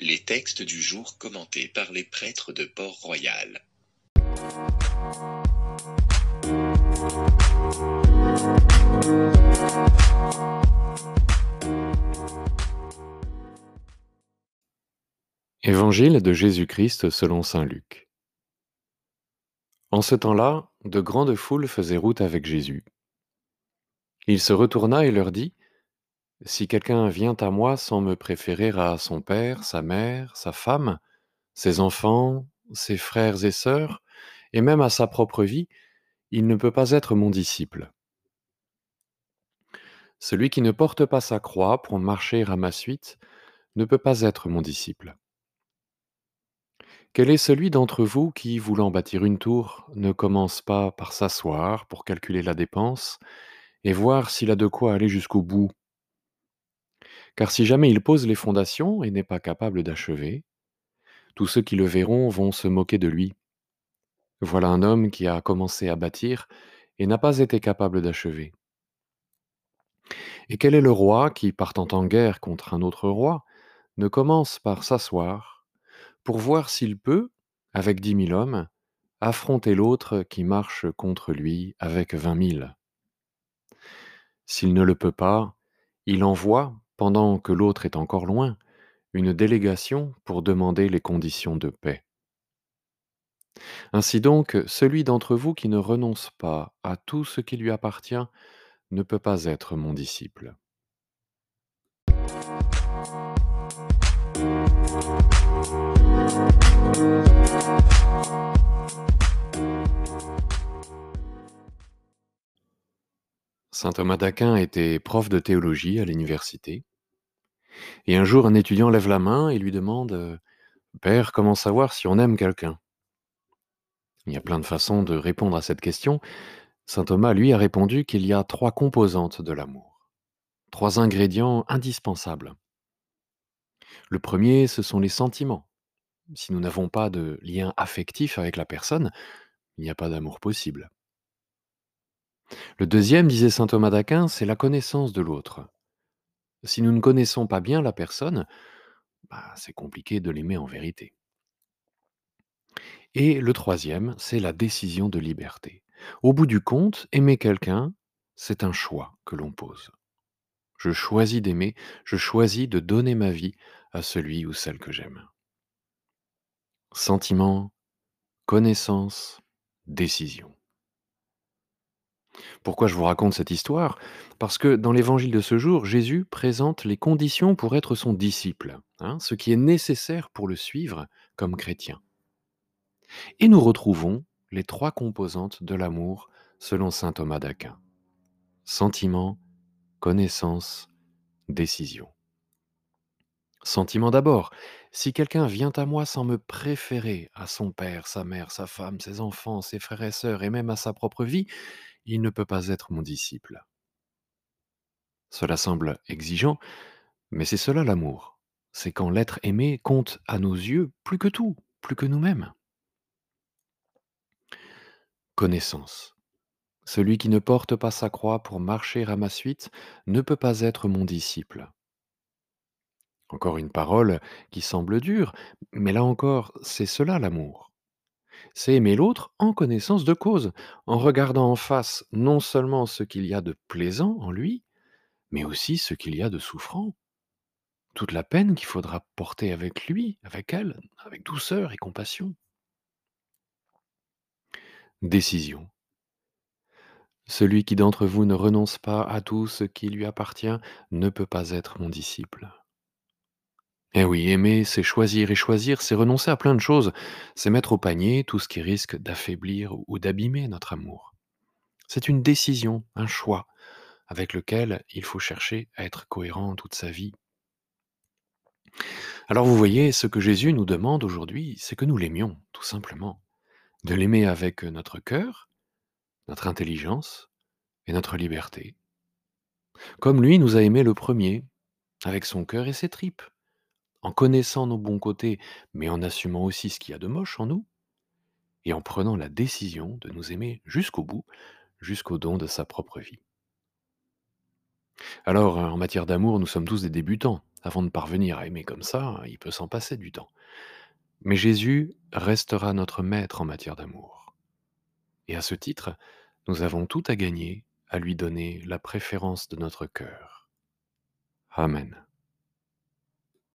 Les textes du jour commentés par les prêtres de Port-Royal. Évangile de Jésus-Christ selon saint Luc. En ce temps-là, de grandes foules faisaient route avec Jésus. Il se retourna et leur dit, Si quelqu'un vient à moi sans me préférer à son père, sa mère, sa femme, ses enfants, ses frères et sœurs, et même à sa propre vie, il ne peut pas être mon disciple. Celui qui ne porte pas sa croix pour marcher à ma suite ne peut pas être mon disciple. Quel est celui d'entre vous qui, voulant bâtir une tour, ne commence pas par s'asseoir pour calculer la dépense et voir s'il a de quoi aller jusqu'au bout? Car si jamais il pose les fondations et n'est pas capable d'achever, tous ceux qui le verront vont se moquer de lui. Voilà un homme qui a commencé à bâtir et n'a pas été capable d'achever. Et quel est le roi qui, partant en guerre contre un autre roi, ne commence par s'asseoir pour voir s'il peut, avec dix mille hommes, affronter l'autre qui marche contre lui avec vingt mille? S'il ne le peut pas, il envoie, pendant que l'autre est encore loin, une délégation pour demander les conditions de paix. Ainsi donc, celui d'entre vous qui ne renonce pas à tout ce qui lui appartient ne peut pas être mon disciple. Saint Thomas d'Aquin était prof de théologie à l'université. Et un jour, un étudiant lève la main et lui demande Père, comment savoir si on aime quelqu'un? Il y a plein de façons de répondre à cette question. Saint Thomas, lui, a répondu qu'il y a trois composantes de l'amour, trois ingrédients indispensables. Le premier, ce sont les sentiments. Si nous n'avons pas de lien affectif avec la personne, il n'y a pas d'amour possible. Le deuxième, disait saint Thomas d'Aquin, c'est la connaissance de l'autre. Si nous ne connaissons pas bien la personne, bah, c'est compliqué de l'aimer en vérité. Et le troisième, c'est la décision de liberté. Au bout du compte, aimer quelqu'un, c'est un choix que l'on pose. Je choisis d'aimer, je choisis de donner ma vie à celui ou celle que j'aime. Sentiment, connaissance, décision. Pourquoi je vous raconte cette histoire? Parce que dans l'évangile de ce jour, Jésus présente les conditions pour être son disciple, hein, ce qui est nécessaire pour le suivre comme chrétien. Et nous retrouvons les trois composantes de l'amour selon saint Thomas d'Aquin. Sentiment, connaissance, décision. Sentiment d'abord. Si quelqu'un vient à moi sans me préférer à son père, sa mère, sa femme, ses enfants, ses frères et sœurs, et même à sa propre vie, il ne peut pas être mon disciple. Cela semble exigeant, mais c'est cela l'amour. C'est quand l'être aimé compte à nos yeux plus que tout, plus que nous-mêmes. Connaissance. Celui qui ne porte pas sa croix pour marcher à ma suite ne peut pas être mon disciple. Encore une parole qui semble dure, mais là encore, c'est cela l'amour. C'est aimer l'autre en connaissance de cause, en regardant en face non seulement ce qu'il y a de plaisant en lui, mais aussi ce qu'il y a de souffrant. Toute la peine qu'il faudra porter avec lui, avec elle, avec douceur et compassion. Décision. Celui qui d'entre vous ne renonce pas à tout ce qui lui appartient ne peut pas être mon disciple. Eh oui, aimer, c'est choisir, et choisir, c'est renoncer à plein de choses, c'est mettre au panier tout ce qui risque d'affaiblir ou d'abîmer notre amour. C'est une décision, un choix, avec lequel il faut chercher à être cohérent toute sa vie. Alors vous voyez, ce que Jésus nous demande aujourd'hui, c'est que nous l'aimions, tout simplement. De l'aimer avec notre cœur, notre intelligence et notre liberté. Comme lui nous a aimé le premier, avec son cœur et ses tripes, en connaissant nos bons côtés, mais en assumant aussi ce qu'il y a de moche en nous, et en prenant la décision de nous aimer jusqu'au bout, jusqu'au don de sa propre vie. Alors, euh, en matière d'amour, nous sommes tous des débutants. Avant de parvenir à aimer comme ça, il peut s'en passer du temps. Mais Jésus restera notre maître en matière d'amour. Et à ce titre, nous avons tout à gagner à lui donner la préférence de notre cœur. Amen.